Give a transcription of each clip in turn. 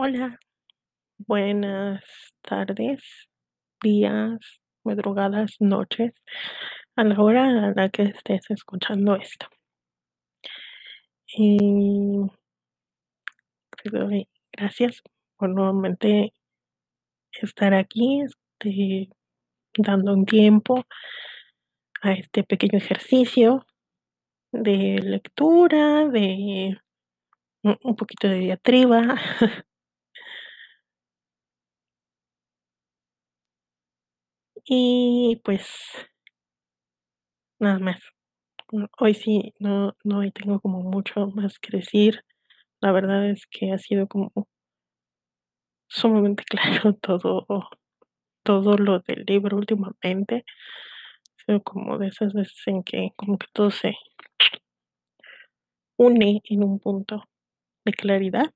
Hola, buenas tardes, días, madrugadas, noches, a la hora a la que estés escuchando esto. Y te doy gracias por nuevamente estar aquí, este, dando un tiempo a este pequeño ejercicio de lectura, de un poquito de diatriba. Y pues nada más. Mm, hoy sí, no no hoy tengo como mucho más que decir. La verdad es que ha sido como sumamente claro todo todo lo del libro últimamente. Ha sido como de esas veces en que como que todo se une en un punto de claridad.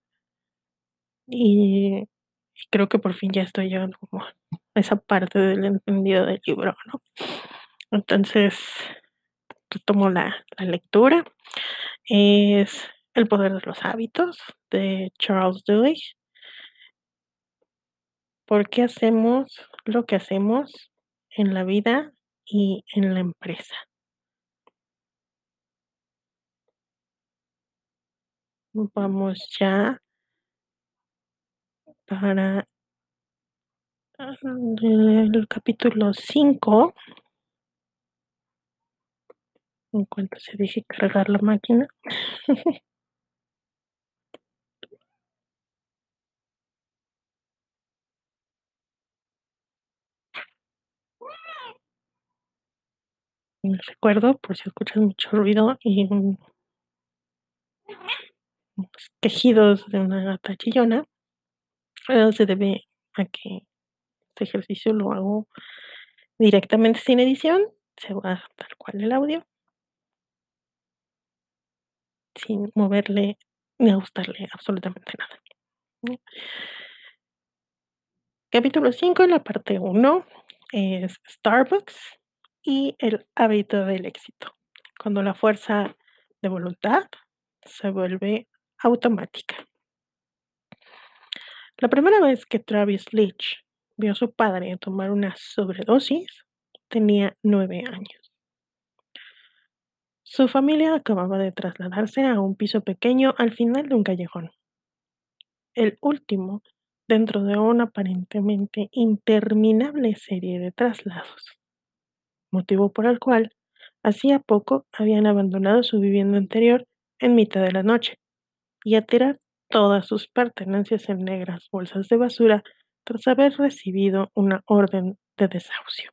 Y creo que por fin ya estoy llegando como esa parte del entendido del libro, ¿no? Entonces, retomo la la lectura. Es El poder de los hábitos, de Charles Duhigg. ¿Por qué hacemos lo que hacemos en la vida y en la empresa? Vamos ya para del capítulo 5. En cuanto se deje cargar la máquina. Les recuerdo, por si escuchan mucho ruido y quejidos de una gata chillona, se debe a que este ejercicio lo hago directamente sin edición, se va tal cual el audio sin moverle ni ajustarle absolutamente nada. Capítulo 5, en la parte 1, es Starbucks y el hábito del éxito. Cuando la fuerza de voluntad se vuelve automática. La primera vez que Travis Leach vio a su padre tomar una sobredosis, tenía 9 años. Su familia acababa de trasladarse a un piso pequeño al final de un callejón. El último dentro de una aparentemente interminable serie de traslados. Motivo por el cual hacía poco habían abandonado su vivienda anterior en mitad de la noche, y a tirar todas sus pertenencias en negras bolsas de basura tras haber recibido una orden de desahucio.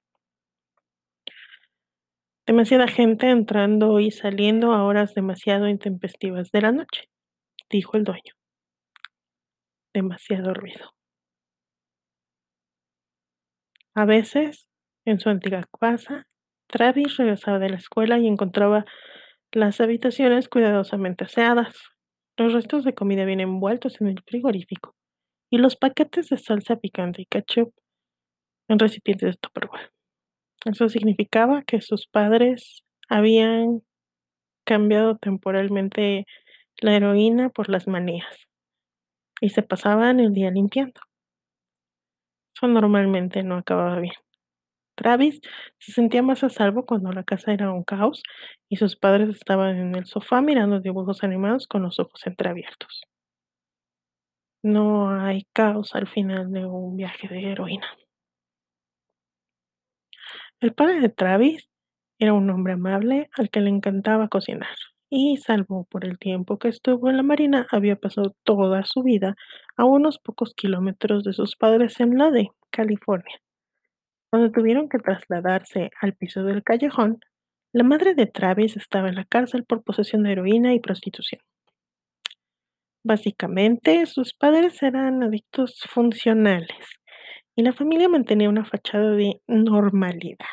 Demasiada gente entrando y saliendo a horas demasiado intempestivas de la noche, dijo el dueño. Demasiado ruido. A veces, en su antigua casa, Travis regresaba de la escuela y encontraba las habitaciones cuidadosamente aseadas, los restos de comida bien envueltos en el frigorífico y los paquetes de salsa picante y ketchup en recipientes de Tupperware. Eso significaba que sus padres habían cambiado temporalmente la heroína por las manías, y se pasaban el día limpiando. Eso normalmente no acababa bien. Travis se sentía más a salvo cuando la casa era un caos y sus padres estaban en el sofá mirando dibujos animados con los ojos entreabiertos. No hay caos al final de un viaje de heroína. El padre de Travis era un hombre amable al que le encantaba cocinar, y salvo por el tiempo que estuvo en la marina, había pasado toda su vida a unos pocos kilómetros de sus padres en Lodi, California. Cuando tuvieron que trasladarse al piso del callejón, la madre de Travis estaba en la cárcel por posesión de heroína y prostitución. Básicamente, sus padres eran adictos funcionales, y la familia mantenía una fachada de normalidad.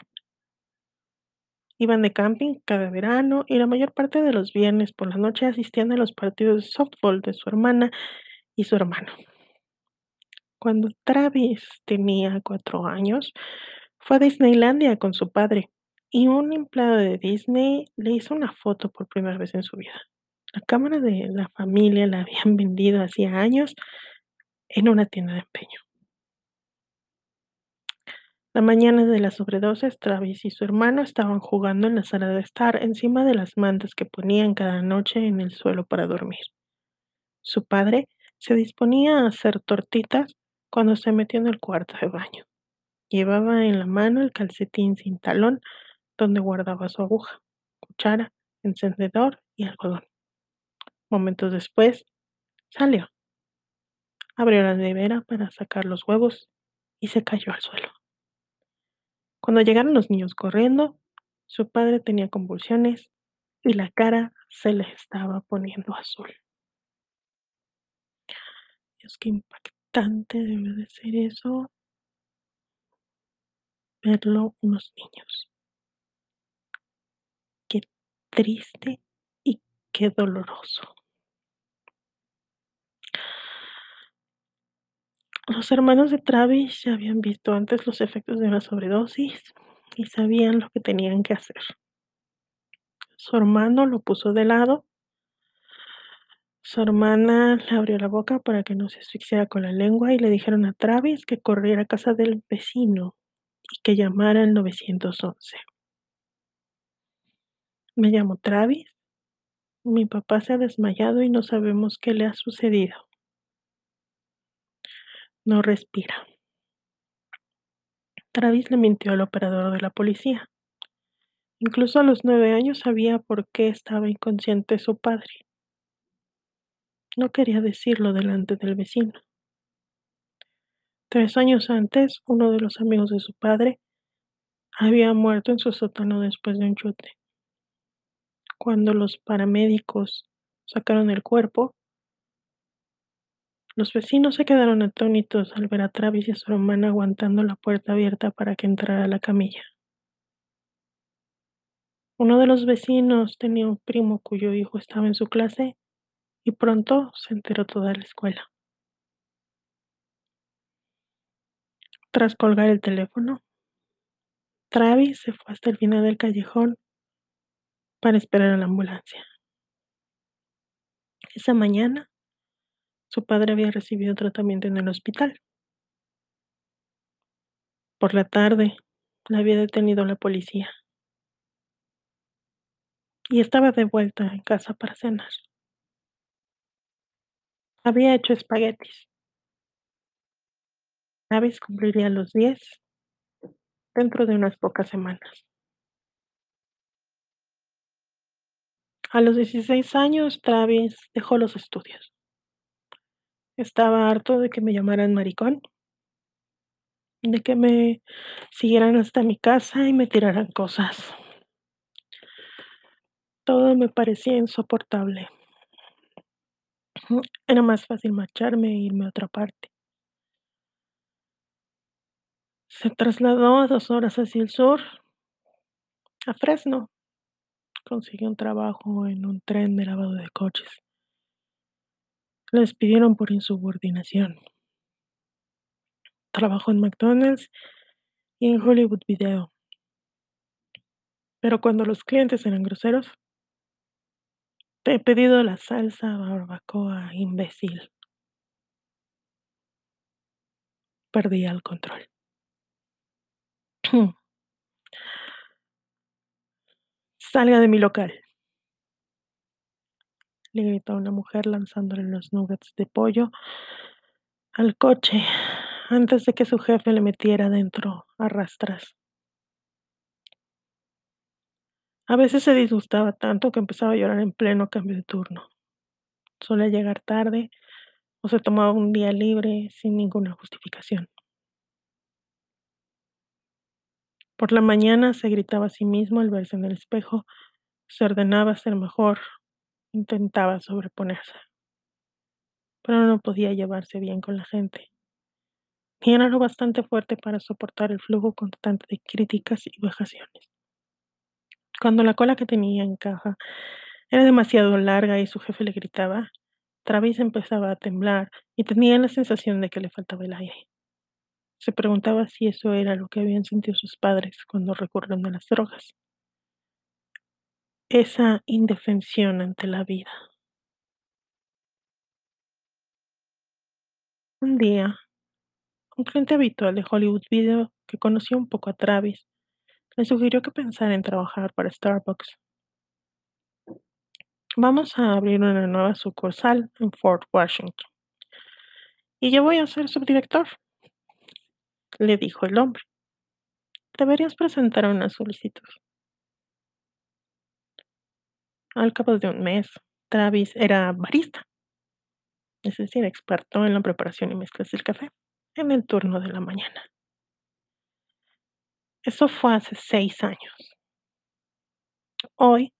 Iban de camping cada verano y la mayor parte de los viernes por la noche asistían a los partidos de softball de su hermana y su hermano. Cuando Travis tenía 4 años, fue a Disneylandia con su padre, y un empleado de Disney le hizo una foto por primera vez en su vida. La cámara de la familia la habían vendido hacía años, en una tienda de empeño. La mañana de la sobredosis, Travis y su hermano estaban jugando en la sala de estar encima de las mantas que ponían cada noche en el suelo para dormir. Su padre se disponía a hacer tortitas cuando se metió en el cuarto de baño. Llevaba en la mano el calcetín sin talón donde guardaba su aguja, cuchara, encendedor y algodón. Momentos después, salió. Abrió la nevera para sacar los huevos y se cayó al suelo. Cuando llegaron los niños corriendo, su padre tenía convulsiones y la cara se le estaba poniendo azul. Dios, qué impactante debe de ser eso. Verlo unos niños. Qué triste y qué doloroso. Los hermanos de Travis ya habían visto antes los efectos de una sobredosis y sabían lo que tenían que hacer. Su hermano lo puso de lado. Su hermana le abrió la boca para que no se asfixiara con la lengua y le dijeron a Travis que corriera a casa del vecino y que llamara al 911. Me llamo Travis. Mi papá se ha desmayado y no sabemos qué le ha sucedido. No respira. Travis le mintió al operador de la policía. Incluso a los nueve años sabía por qué estaba inconsciente su padre. No quería decirlo delante del vecino. Tres años antes, uno de los amigos de su padre había muerto en su sótano después de un chute. Cuando los paramédicos sacaron el cuerpo, los vecinos se quedaron atónitos al ver a Travis y a su hermana aguantando la puerta abierta para que entrara la camilla. Uno de los vecinos tenía un primo cuyo hijo estaba en su clase y pronto se enteró toda la escuela. Tras colgar el teléfono, Travis se fue hasta el final del callejón para esperar a la ambulancia. Esa mañana, su padre había recibido tratamiento en el hospital. Por la tarde, la había detenido la policía. Y estaba de vuelta en casa para cenar. Había hecho espaguetis. Travis cumpliría los 10 dentro de unas pocas semanas. A los 16 años, Travis dejó los estudios. Estaba harto de que me llamaran maricón, de que me siguieran hasta mi casa y me tiraran cosas. Todo me parecía insoportable. Era más fácil marcharme e irme a otra parte. Se trasladó a dos horas hacia el sur, a Fresno. Consiguió un trabajo en un tren de lavado de coches. Lo despidieron por insubordinación. Trabajó en McDonald's y en Hollywood Video. Pero cuando los clientes eran groseros, te he pedido la salsa barbacoa, imbécil. Perdía el control. Salga de mi local le gritó a una mujer lanzándole los nuggets de pollo al coche antes de que su jefe le metiera dentro a rastras. A veces se disgustaba tanto que empezaba a llorar en pleno cambio de turno. Solía llegar tarde o se tomaba un día libre sin ninguna justificación. Por la mañana se gritaba a sí mismo al verse en el espejo, se ordenaba ser mejor, Intentaba sobreponerse, pero no podía llevarse bien con la gente, ni era lo bastante fuerte para soportar el flujo constante de críticas y vejaciones. Cuando la cola que tenía en caja era demasiado larga y su jefe le gritaba, Travis empezaba a temblar y tenía la sensación de que le faltaba el aire. Se preguntaba si eso era lo que habían sentido sus padres cuando recurrieron a las drogas esa indefensión ante la vida. Un día, un cliente habitual de Hollywood Video que conocía un poco a Travis le sugirió que pensara en trabajar para Starbucks. Vamos a abrir una nueva sucursal en Fort Washington. Y yo voy a ser subdirector, le dijo el hombre. Deberías presentar una solicitud. Al cabo de un mes, Travis era barista, es decir, experto en la preparación y mezclas del café, en el turno de la mañana. Eso fue hace seis años. Hoy,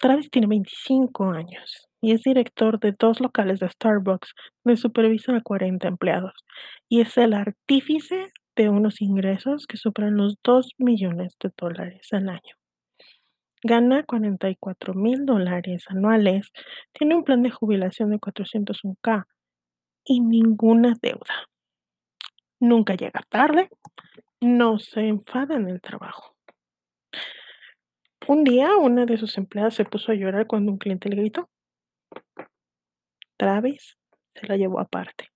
Travis tiene 25 años y es director de dos locales de Starbucks donde supervisa a 40 empleados y es el artífice de unos ingresos que superan los 2 millones de dólares al año. Gana 44 mil dólares anuales, tiene un plan de jubilación de 401k y ninguna deuda. Nunca llega tarde, no se enfada en el trabajo. Un día, una de sus empleadas se puso a llorar cuando un cliente le gritó. Travis se la llevó aparte.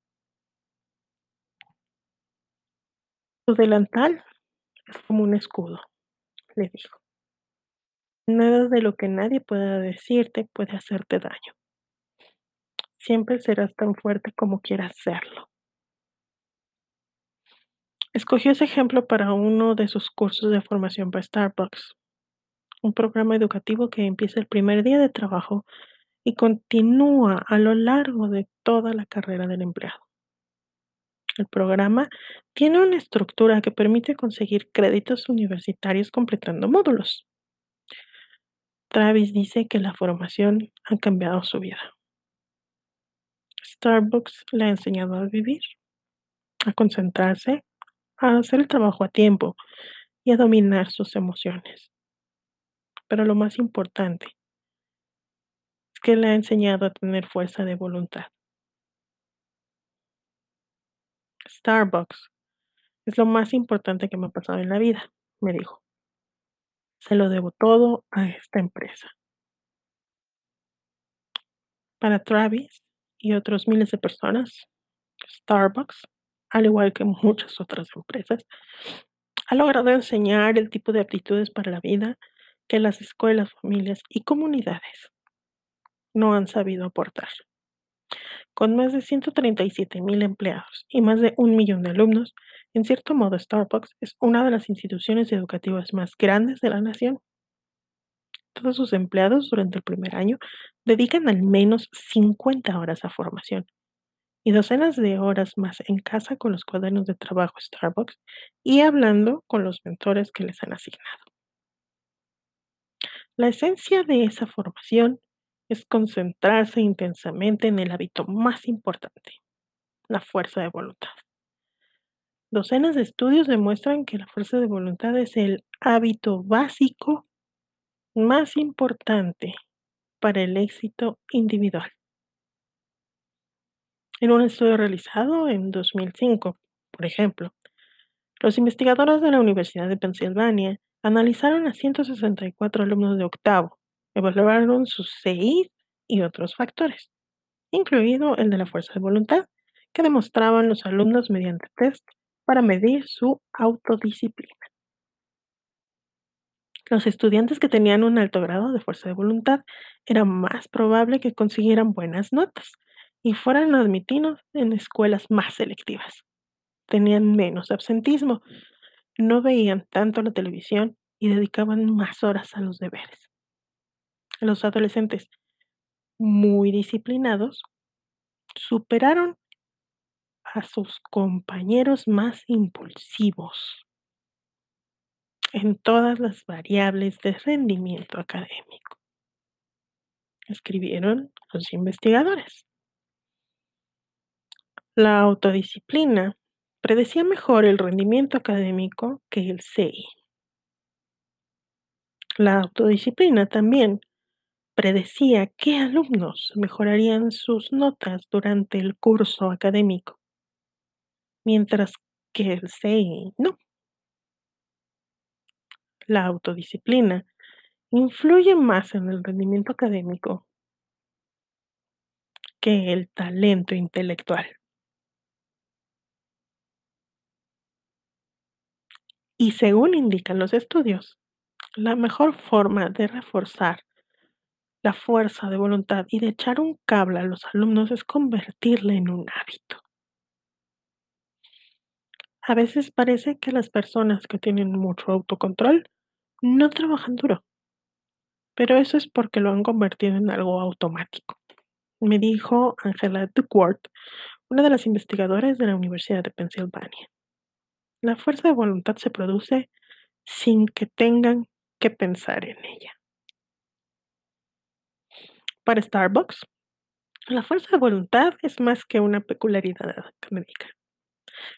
Tu delantal es como un escudo, le dijo. Nada de lo que nadie pueda decirte puede hacerte daño. Siempre serás tan fuerte como quieras serlo. Escogió ese ejemplo para uno de sus cursos de formación para Starbucks, un programa educativo que empieza el primer día de trabajo y continúa a lo largo de toda la carrera del empleado. El programa tiene una estructura que permite conseguir créditos universitarios completando módulos. Travis dice que la formación ha cambiado su vida. Starbucks le ha enseñado a vivir, a concentrarse, a hacer el trabajo a tiempo y a dominar sus emociones. Pero lo más importante es que le ha enseñado a tener fuerza de voluntad. Starbucks es lo más importante que me ha pasado en la vida, me dijo. Se lo debo todo a esta empresa. Para Travis y otros miles de personas, Starbucks, al igual que muchas otras empresas, ha logrado enseñar el tipo de aptitudes para la vida que las escuelas, familias y comunidades no han sabido aportar. Con más de 137 mil empleados y más de un millón de alumnos, en cierto modo Starbucks es una de las instituciones educativas más grandes de la nación. Todos sus empleados durante el primer año dedican al menos 50 horas a formación y docenas de horas más en casa con los cuadernos de trabajo Starbucks y hablando con los mentores que les han asignado. La esencia de esa formación es concentrarse intensamente en el hábito más importante, la fuerza de voluntad. Docenas de estudios demuestran que la fuerza de voluntad es el hábito básico más importante para el éxito individual. En un estudio realizado en 2005, por ejemplo, los investigadores de la Universidad de Pensilvania analizaron a 164 alumnos de octavo evaluaron sus CI y otros factores, incluido el de la fuerza de voluntad, que demostraban los alumnos mediante test para medir su autodisciplina. Los estudiantes que tenían un alto grado de fuerza de voluntad era más probable que consiguieran buenas notas y fueran admitidos en escuelas más selectivas. Tenían menos absentismo, no veían tanto la televisión y dedicaban más horas a los deberes los adolescentes muy disciplinados superaron a sus compañeros más impulsivos en todas las variables de rendimiento académico, escribieron los investigadores. La autodisciplina predecía mejor el rendimiento académico que el CI. La autodisciplina también predecía qué alumnos mejorarían sus notas durante el curso académico, mientras que el SEI no. La autodisciplina influye más en el rendimiento académico que el talento intelectual. Y según indican los estudios, la mejor forma de reforzar la fuerza de voluntad y de echar un cable a los alumnos es convertirla en un hábito. A veces parece que las personas que tienen mucho autocontrol no trabajan duro, pero eso es porque lo han convertido en algo automático. Me dijo Angela Duckworth, una de las investigadoras de la Universidad de Pensilvania. La fuerza de voluntad se produce sin que tengan que pensar en ella. Para Starbucks, la fuerza de voluntad es más que una peculiaridad académica.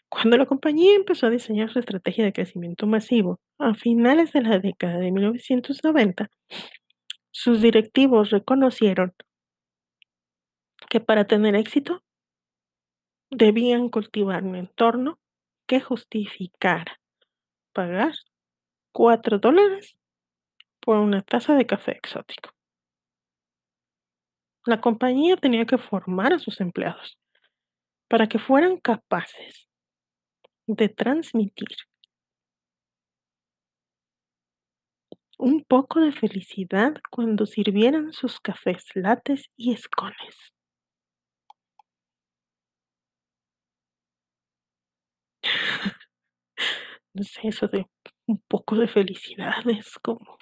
Cuando la compañía empezó a diseñar su estrategia de crecimiento masivo a finales de la década de 1990, sus directivos reconocieron que para tener éxito debían cultivar un entorno que justificara pagar 4 dólares por una taza de café exótico. La compañía tenía que formar a sus empleados para que fueran capaces de transmitir un poco de felicidad cuando sirvieran sus cafés lates y escones. No sé, eso de un poco de felicidad es como...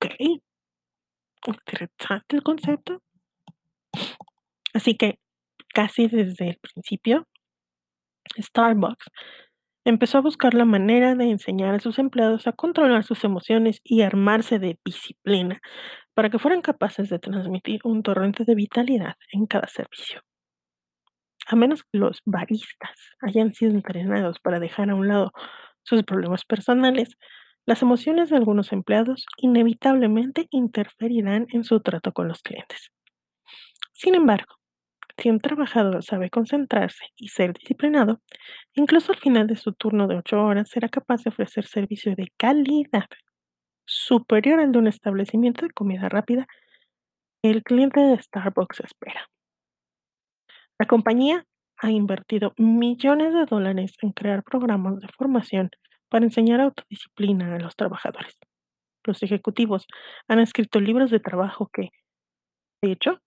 Ok, interesante el concepto. Así que casi desde el principio, Starbucks empezó a buscar la manera de enseñar a sus empleados a controlar sus emociones y armarse de disciplina para que fueran capaces de transmitir un torrente de vitalidad en cada servicio. A menos que los baristas hayan sido entrenados para dejar a un lado sus problemas personales, las emociones de algunos empleados inevitablemente interferirán en su trato con los clientes. Sin embargo, si un trabajador sabe concentrarse y ser disciplinado, incluso al final de su turno de ocho horas será capaz de ofrecer servicio de calidad superior al de un establecimiento de comida rápida que el cliente de Starbucks espera. La compañía ha invertido millones de dólares en crear programas de formación para enseñar autodisciplina a los trabajadores. Los ejecutivos han escrito libros de trabajo que, de hecho,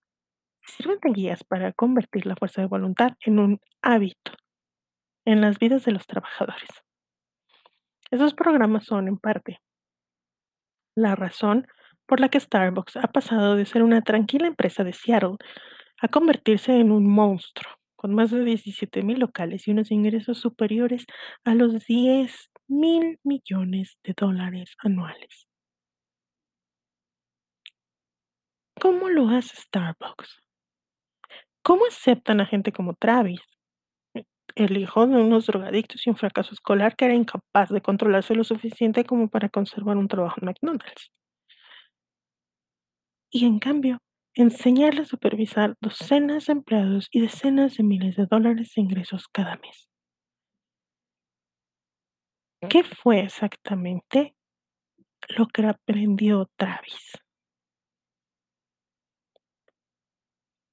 sirven de guías para convertir la fuerza de voluntad en un hábito en las vidas de los trabajadores. Esos programas son, en parte, la razón por la que Starbucks ha pasado de ser una tranquila empresa de Seattle a convertirse en un monstruo con más de 17 mil locales y unos ingresos superiores a los 10 mil millones de dólares anuales. ¿Cómo lo hace Starbucks? ¿Cómo aceptan a gente como Travis, el hijo de unos drogadictos y un fracaso escolar que era incapaz de controlarse lo suficiente como para conservar un trabajo en McDonald's? Y en cambio, enseñarle a supervisar docenas de empleados y decenas de miles de dólares de ingresos cada mes. ¿Qué fue exactamente lo que aprendió Travis?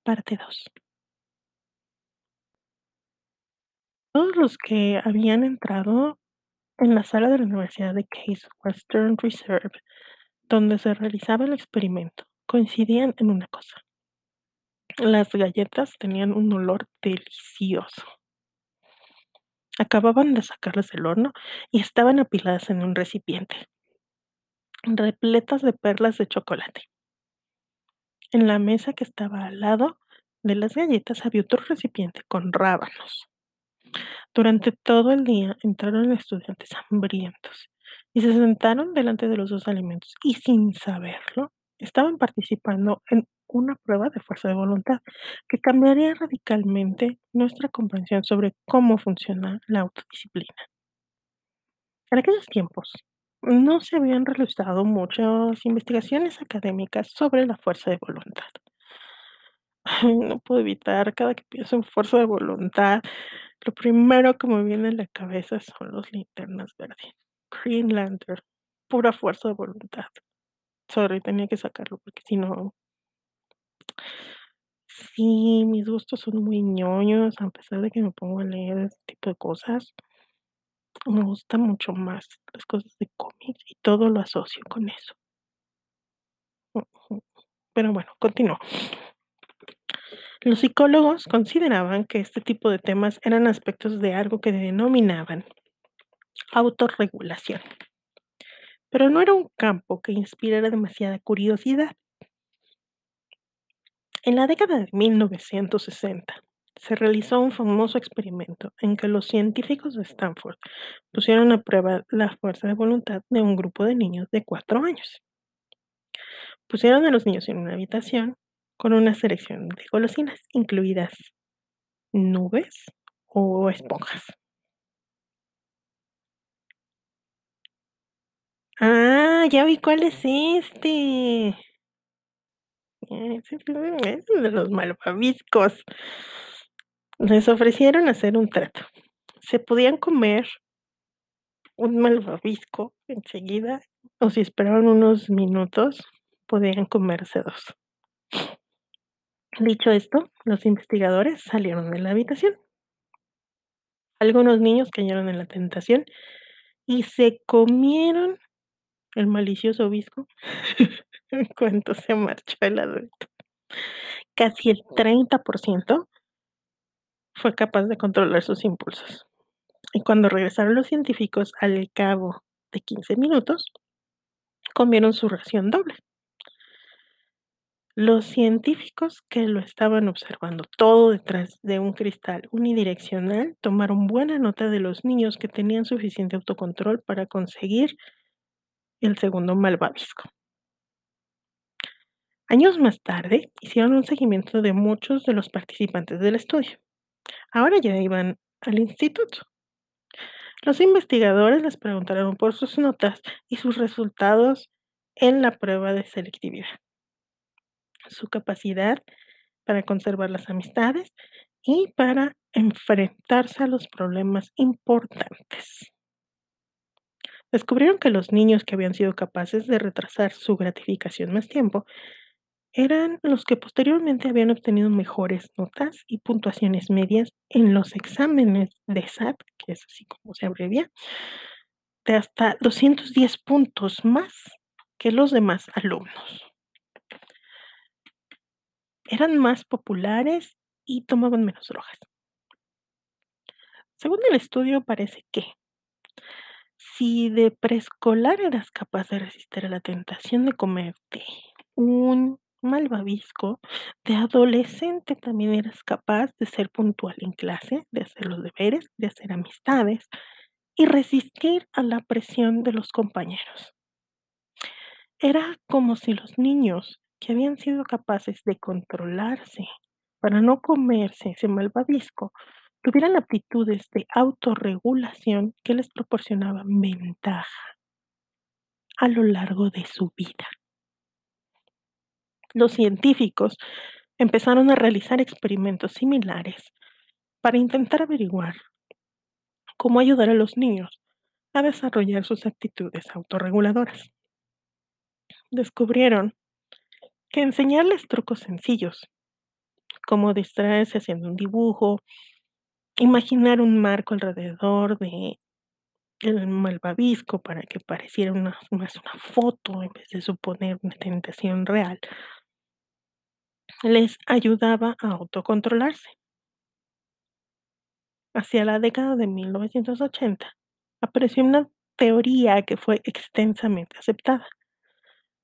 Parte 2. Todos los que habían entrado en la sala de la Universidad de Case Western Reserve, donde se realizaba el experimento, coincidían en una cosa. Las galletas tenían un olor delicioso. Acababan de sacarlas del horno y estaban apiladas en un recipiente, repletas de perlas de chocolate. En la mesa que estaba al lado de las galletas había otro recipiente con rábanos. Durante todo el día entraron estudiantes hambrientos y se sentaron delante de los dos alimentos y sin saberlo estaban participando en una prueba de fuerza de voluntad que cambiaría radicalmente nuestra comprensión sobre cómo funciona la autodisciplina. En aquellos tiempos, no se habían realizado muchas investigaciones académicas sobre la fuerza de voluntad. no puedo evitar, cada que pienso en fuerza de voluntad, lo primero que me viene a la cabeza son los linternas verdes. Green Lantern, pura fuerza de voluntad. Sorry, tenía que sacarlo porque si no. Sí, mis gustos son muy ñoños, a pesar de que me pongo a leer este tipo de cosas. Me gusta mucho más las cosas de cómics y todo lo asocio con eso. Pero bueno, continúo. Los psicólogos consideraban que este tipo de temas eran aspectos de algo que denominaban autorregulación. Pero no era un campo que inspirara demasiada curiosidad. En la década de 1960 se realizó un famoso experimento en que los científicos de Stanford pusieron a prueba la fuerza de voluntad de un grupo de niños de 4 años. Pusieron a los niños en una habitación con una selección de golosinas, incluidas nubes o esponjas. Ah, ya vi cuál es este. Es de los malvaviscos. Les ofrecieron hacer un trato. Se podían comer un malvavisco enseguida, o si esperaban unos minutos, podían comerse 2. Dicho esto, los investigadores salieron de la habitación. Algunos niños cayeron en la tentación y se comieron el malicioso visco en cuanto se marchó el adulto. Casi el 30% fue capaz de controlar sus impulsos. Y cuando regresaron los científicos al cabo de 15 minutos, comieron su ración doble. Los científicos que lo estaban observando todo detrás de un cristal unidireccional tomaron buena nota de los niños que tenían suficiente autocontrol para conseguir el segundo malvavisco. Años más tarde, hicieron un seguimiento de muchos de los participantes del estudio. Ahora ya iban al instituto. Los investigadores les preguntaron por sus notas y sus resultados en la prueba de selectividad, su capacidad para conservar las amistades y para enfrentarse a los problemas importantes. Descubrieron que los niños que habían sido capaces de retrasar su gratificación más tiempo eran los que posteriormente habían obtenido mejores notas y puntuaciones medias en los exámenes de SAT, que es así como se abrevia, de hasta 210 puntos más que los demás alumnos. Eran más populares y tomaban menos drogas. Según el estudio, parece que si de preescolar eras capaz de resistir a la tentación de comerte un malvavisco, de adolescente también eras capaz de ser puntual en clase, de hacer los deberes, de hacer amistades y resistir a la presión de los compañeros. Era como si los niños que habían sido capaces de controlarse para no comerse ese malvavisco tuvieran aptitudes de autorregulación que les proporcionaban ventaja a lo largo de su vida. Los científicos empezaron a realizar experimentos similares para intentar averiguar cómo ayudar a los niños a desarrollar sus actitudes autorreguladoras. Descubrieron que enseñarles trucos sencillos, como distraerse haciendo un dibujo, imaginar un marco alrededor de el malvavisco para que pareciera una, más una foto en vez de suponer una tentación real, les ayudaba a autocontrolarse. Hacia la década de 1980 apareció una teoría que fue extensamente aceptada.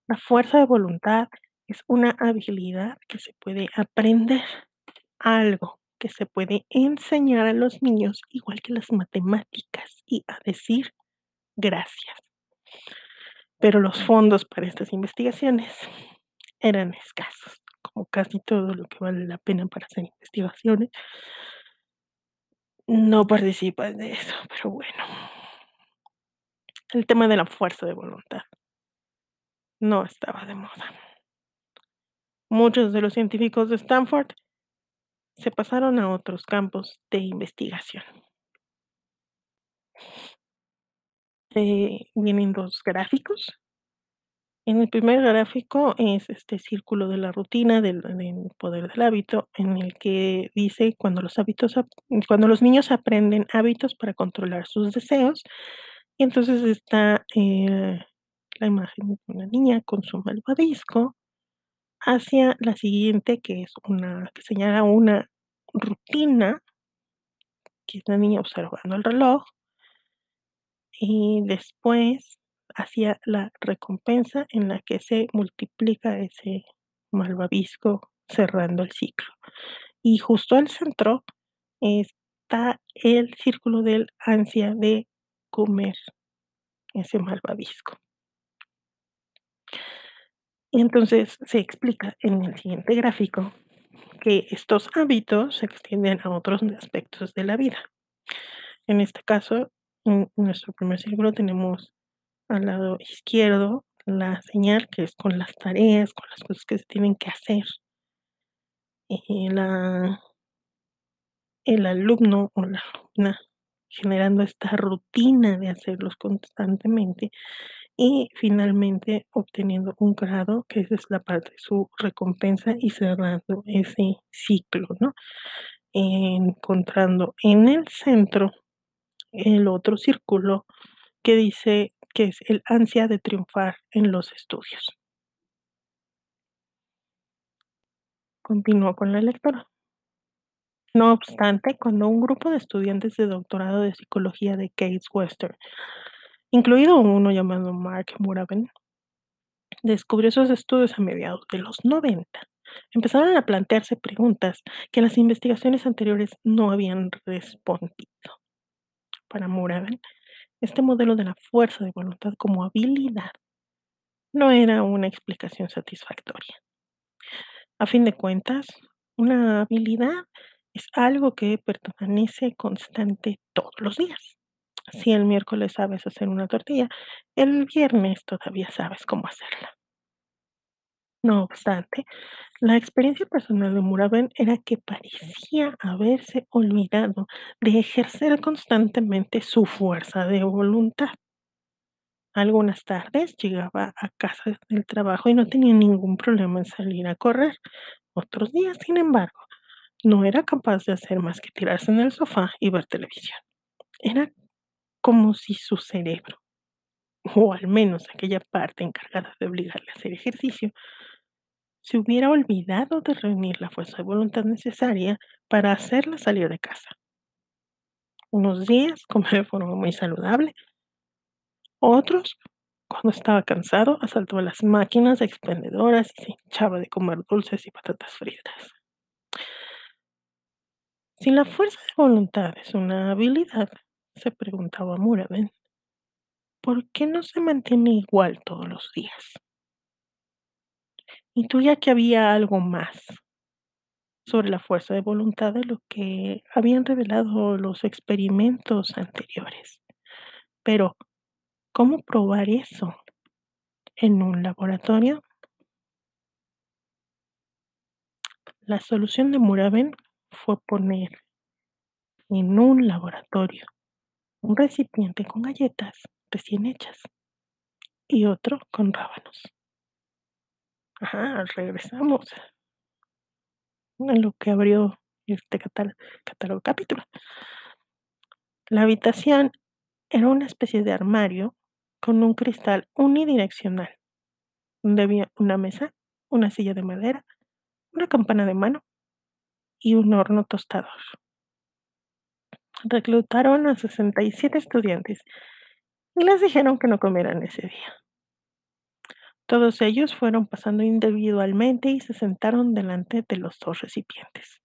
La fuerza de voluntad es una habilidad que se puede aprender, algo que se puede enseñar a los niños igual que las matemáticas y a decir gracias. Pero los fondos para estas investigaciones eran escasos, como casi todo lo que vale la pena para hacer investigaciones. No participan de eso, pero bueno. El tema de la fuerza de voluntad no estaba de moda. Muchos de los científicos de Stanford se pasaron a otros campos de investigación. Eh, vienen dos gráficos En el primer gráfico es este círculo de la rutina del poder del hábito, en el que dice cuando los hábitos cuando los niños aprenden hábitos para controlar sus deseos, y entonces está, eh, la imagen de una niña con su malvavisco hacia la siguiente, que es una que señala una rutina que es la niña observando el reloj y después hacia la recompensa en la que se multiplica ese malvavisco cerrando el ciclo. Y justo al centro está el círculo del ansia de comer ese malvavisco. Y entonces se explica en el siguiente gráfico que estos hábitos se extienden a otros aspectos de la vida. En este caso, en nuestro primer círculo tenemos al lado izquierdo la señal que es con las tareas, con las cosas que se tienen que hacer. La el alumno o la alumna generando esta rutina de hacerlos constantemente y finalmente obteniendo un grado, que esa es la parte de su recompensa y cerrando ese ciclo, ¿no? Encontrando en el centro el otro círculo que dice que es el ansia de triunfar en los estudios. Continúo con la lectura. No obstante, cuando un grupo de estudiantes de doctorado de psicología de Case Western, incluido uno llamado Mark Muraben, descubrió esos estudios a mediados de los 90, empezaron a plantearse preguntas que las investigaciones anteriores no habían respondido. Para Muraben, este modelo de la fuerza de voluntad como habilidad no era una explicación satisfactoria. A fin de cuentas, una habilidad es algo que permanece constante todos los días. Si el miércoles sabes hacer una tortilla, el viernes todavía sabes cómo hacerla. No obstante, la experiencia personal de Muraben era que parecía haberse olvidado de ejercer constantemente su fuerza de voluntad. Algunas tardes llegaba a casa del trabajo y no tenía ningún problema en salir a correr. Otros días, sin embargo, no era capaz de hacer más que tirarse en el sofá y ver televisión. Era como si su cerebro, o al menos aquella parte encargada de obligarle a hacer ejercicio, se hubiera olvidado de reunir la fuerza de voluntad necesaria para hacerla salir de casa. Unos días come de forma muy saludable, otros, cuando estaba cansado, asaltó a las máquinas expendedoras y se hinchaba de comer dulces y patatas fritas. Si la fuerza de voluntad es una habilidad, se preguntaba Muraben, ¿por qué no se mantiene igual todos los días? Intuía que había algo más sobre la fuerza de voluntad de lo que habían revelado los experimentos anteriores. Pero, ¿cómo probar eso? ¿En un laboratorio? La solución de Muraben fue poner en un laboratorio un recipiente con galletas recién hechas y otro con rábanos. Ajá, regresamos a lo que abrió este catálogo capítulo. La habitación era una especie de armario con un cristal unidireccional, donde había una mesa, una silla de madera, una campana de mano y un horno tostador. Reclutaron a 67 estudiantes y les dijeron que no comieran ese día. Todos ellos fueron pasando individualmente y se sentaron delante de los dos recipientes.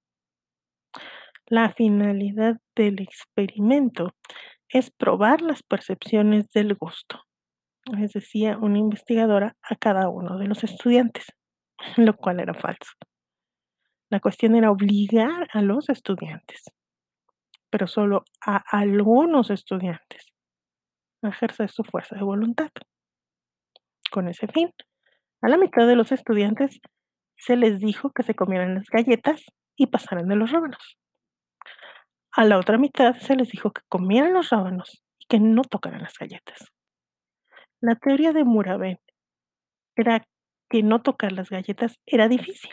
La finalidad del experimento es probar las percepciones del gusto, les decía una investigadora a cada uno de los estudiantes, lo cual era falso. La cuestión era obligar a los estudiantes, pero solo a algunos estudiantes, a ejercer su fuerza de voluntad. Con ese fin, a la mitad de los estudiantes se les dijo que se comieran las galletas y pasaran de los rábanos. A la otra mitad se les dijo que comieran los rábanos y que no tocaran las galletas. La teoría de Muraben era que no tocar las galletas era difícil.